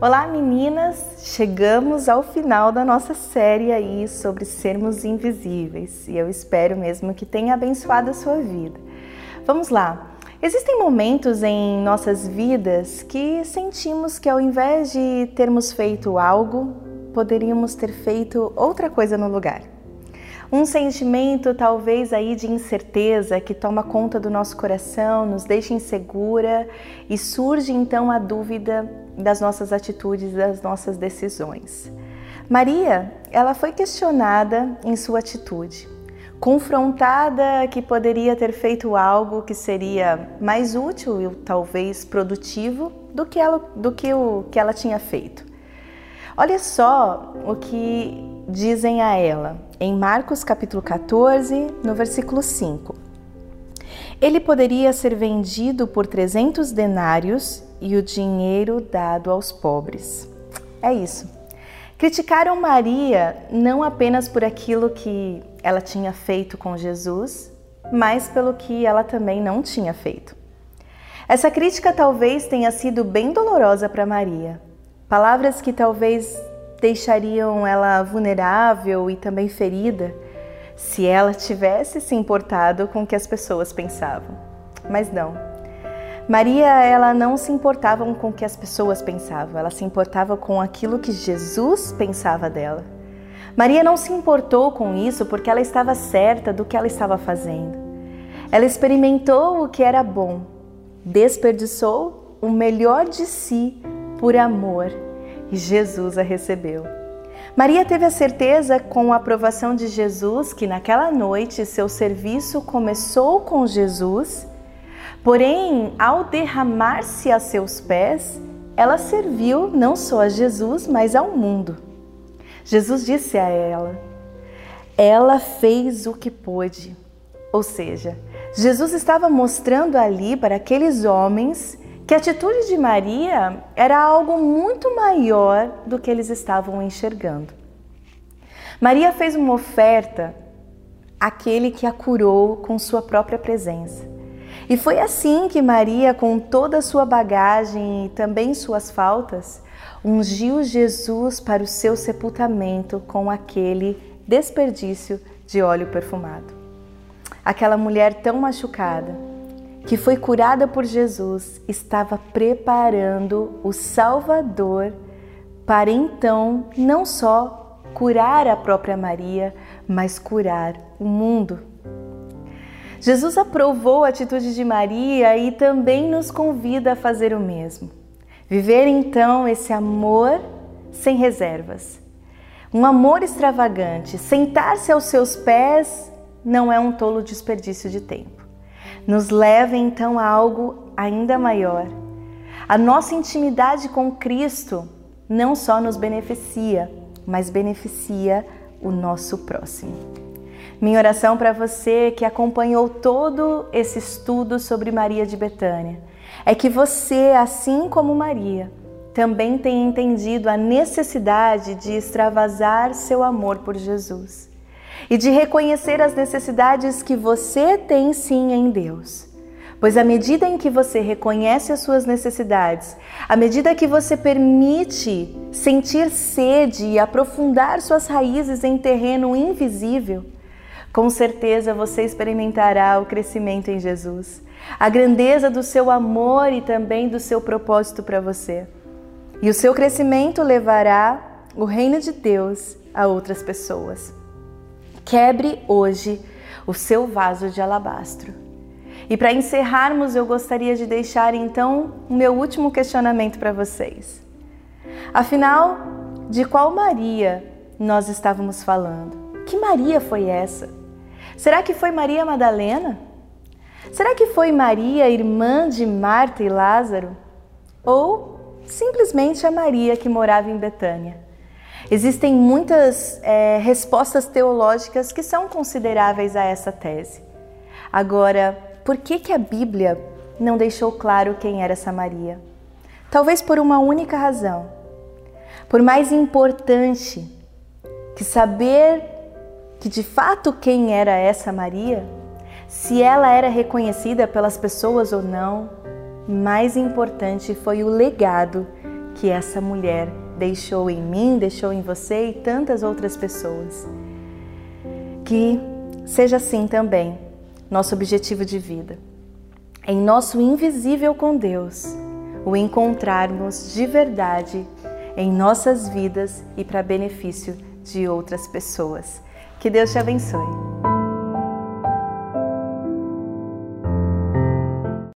Olá meninas, chegamos ao final da nossa série aí sobre sermos invisíveis e eu espero mesmo que tenha abençoado a sua vida. Vamos lá. Existem momentos em nossas vidas que sentimos que ao invés de termos feito algo, poderíamos ter feito outra coisa no lugar. Um sentimento talvez aí de incerteza que toma conta do nosso coração, nos deixa insegura e surge então a dúvida das nossas atitudes, das nossas decisões. Maria, ela foi questionada em sua atitude, confrontada que poderia ter feito algo que seria mais útil e talvez produtivo do que ela, do que o que ela tinha feito. Olha só o que dizem a ela em Marcos capítulo 14, no versículo 5. Ele poderia ser vendido por 300 denários e o dinheiro dado aos pobres. É isso. Criticaram Maria não apenas por aquilo que ela tinha feito com Jesus, mas pelo que ela também não tinha feito. Essa crítica talvez tenha sido bem dolorosa para Maria. Palavras que talvez deixariam ela vulnerável e também ferida se ela tivesse se importado com o que as pessoas pensavam. Mas não. Maria, ela não se importava com o que as pessoas pensavam, ela se importava com aquilo que Jesus pensava dela. Maria não se importou com isso porque ela estava certa do que ela estava fazendo. Ela experimentou o que era bom, desperdiçou o melhor de si por amor e Jesus a recebeu. Maria teve a certeza, com a aprovação de Jesus, que naquela noite seu serviço começou com Jesus, porém, ao derramar-se a seus pés, ela serviu não só a Jesus, mas ao mundo. Jesus disse a ela: Ela fez o que pôde. Ou seja, Jesus estava mostrando ali para aqueles homens que a atitude de Maria era algo muito maior do que eles estavam enxergando. Maria fez uma oferta àquele que a curou com sua própria presença. E foi assim que Maria, com toda a sua bagagem e também suas faltas, ungiu Jesus para o seu sepultamento com aquele desperdício de óleo perfumado. Aquela mulher tão machucada, que foi curada por Jesus, estava preparando o Salvador para então não só curar a própria Maria, mas curar o mundo. Jesus aprovou a atitude de Maria e também nos convida a fazer o mesmo. Viver então esse amor sem reservas. Um amor extravagante. Sentar-se aos seus pés não é um tolo desperdício de tempo nos leva então a algo ainda maior. A nossa intimidade com Cristo não só nos beneficia, mas beneficia o nosso próximo. Minha oração para você que acompanhou todo esse estudo sobre Maria de Betânia é que você, assim como Maria, também tenha entendido a necessidade de extravasar seu amor por Jesus e de reconhecer as necessidades que você tem sim em Deus. Pois à medida em que você reconhece as suas necessidades, à medida que você permite sentir sede e aprofundar suas raízes em terreno invisível, com certeza você experimentará o crescimento em Jesus, a grandeza do seu amor e também do seu propósito para você. E o seu crescimento levará o reino de Deus a outras pessoas. Quebre hoje o seu vaso de alabastro. E para encerrarmos, eu gostaria de deixar então o meu último questionamento para vocês. Afinal, de qual Maria nós estávamos falando? Que Maria foi essa? Será que foi Maria Madalena? Será que foi Maria, irmã de Marta e Lázaro? Ou simplesmente a Maria que morava em Betânia? Existem muitas é, respostas teológicas que são consideráveis a essa tese. Agora, por que, que a Bíblia não deixou claro quem era essa Maria? Talvez por uma única razão. Por mais importante que saber que de fato quem era essa Maria, se ela era reconhecida pelas pessoas ou não, mais importante foi o legado que essa mulher deixou em mim, deixou em você e tantas outras pessoas. Que seja assim também nosso objetivo de vida. Em nosso invisível com Deus, o encontrarmos de verdade em nossas vidas e para benefício de outras pessoas. Que Deus te abençoe.